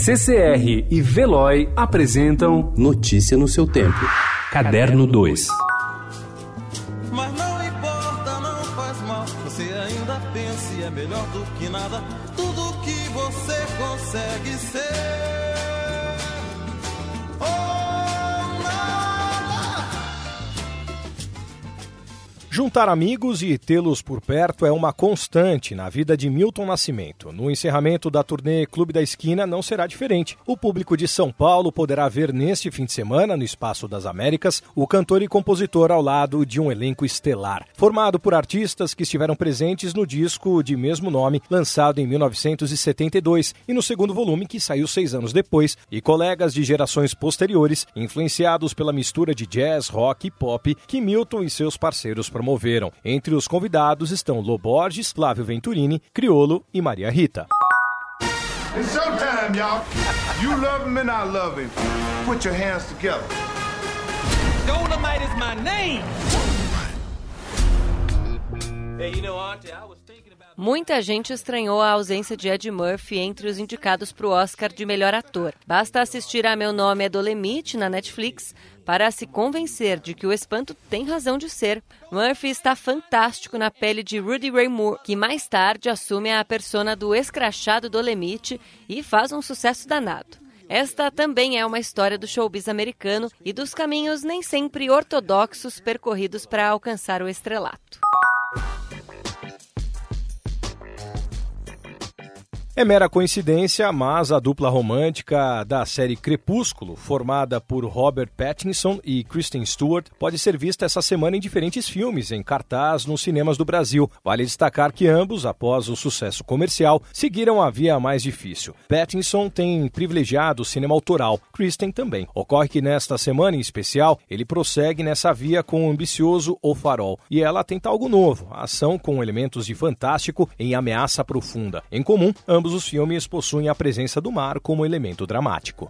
CCR e Veloy apresentam Notícia no seu tempo. Caderno 2. Mas não importa, não faz mal. Você ainda pensa e é melhor do que nada. Tudo que você consegue ser. Juntar amigos e tê-los por perto é uma constante na vida de Milton Nascimento. No encerramento da turnê Clube da Esquina não será diferente. O público de São Paulo poderá ver neste fim de semana, no Espaço das Américas, o cantor e compositor ao lado de um elenco estelar, formado por artistas que estiveram presentes no disco de mesmo nome, lançado em 1972, e no segundo volume, que saiu seis anos depois, e colegas de gerações posteriores, influenciados pela mistura de jazz, rock e pop que Milton e seus parceiros promoveram. Entre os convidados estão Loborges, Flávio Venturini, Criolo e Maria Rita. It's showtime, y'all. You love him and I love him. Put your hands together. Dolomite is my name. Hey, you know, Auntie, I was. Muita gente estranhou a ausência de Ed Murphy entre os indicados para o Oscar de melhor ator. Basta assistir a Meu Nome é Dolemite na Netflix para se convencer de que o espanto tem razão de ser. Murphy está fantástico na pele de Rudy Ray Moore, que mais tarde assume a persona do escrachado Dolemite e faz um sucesso danado. Esta também é uma história do showbiz americano e dos caminhos nem sempre ortodoxos percorridos para alcançar o estrelato. É mera coincidência, mas a dupla romântica da série Crepúsculo, formada por Robert Pattinson e Kristen Stewart, pode ser vista essa semana em diferentes filmes em cartaz nos cinemas do Brasil. Vale destacar que ambos, após o sucesso comercial, seguiram a via mais difícil. Pattinson tem privilegiado o cinema autoral, Kristen também. Ocorre que nesta semana em especial, ele prossegue nessa via com o ambicioso O Farol, e ela tenta algo novo, ação com elementos de fantástico em ameaça profunda. Em comum, ambos Ambos os filmes possuem a presença do mar como elemento dramático.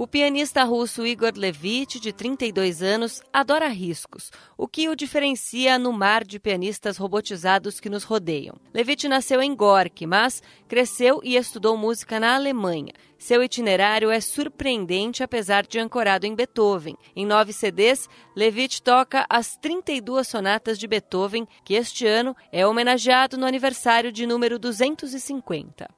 O pianista russo Igor Levit, de 32 anos, adora riscos, o que o diferencia no mar de pianistas robotizados que nos rodeiam. Levit nasceu em Gork, mas cresceu e estudou música na Alemanha. Seu itinerário é surpreendente apesar de ancorado em Beethoven. Em nove CDs, Levit toca as 32 sonatas de Beethoven, que este ano é homenageado no aniversário de número 250.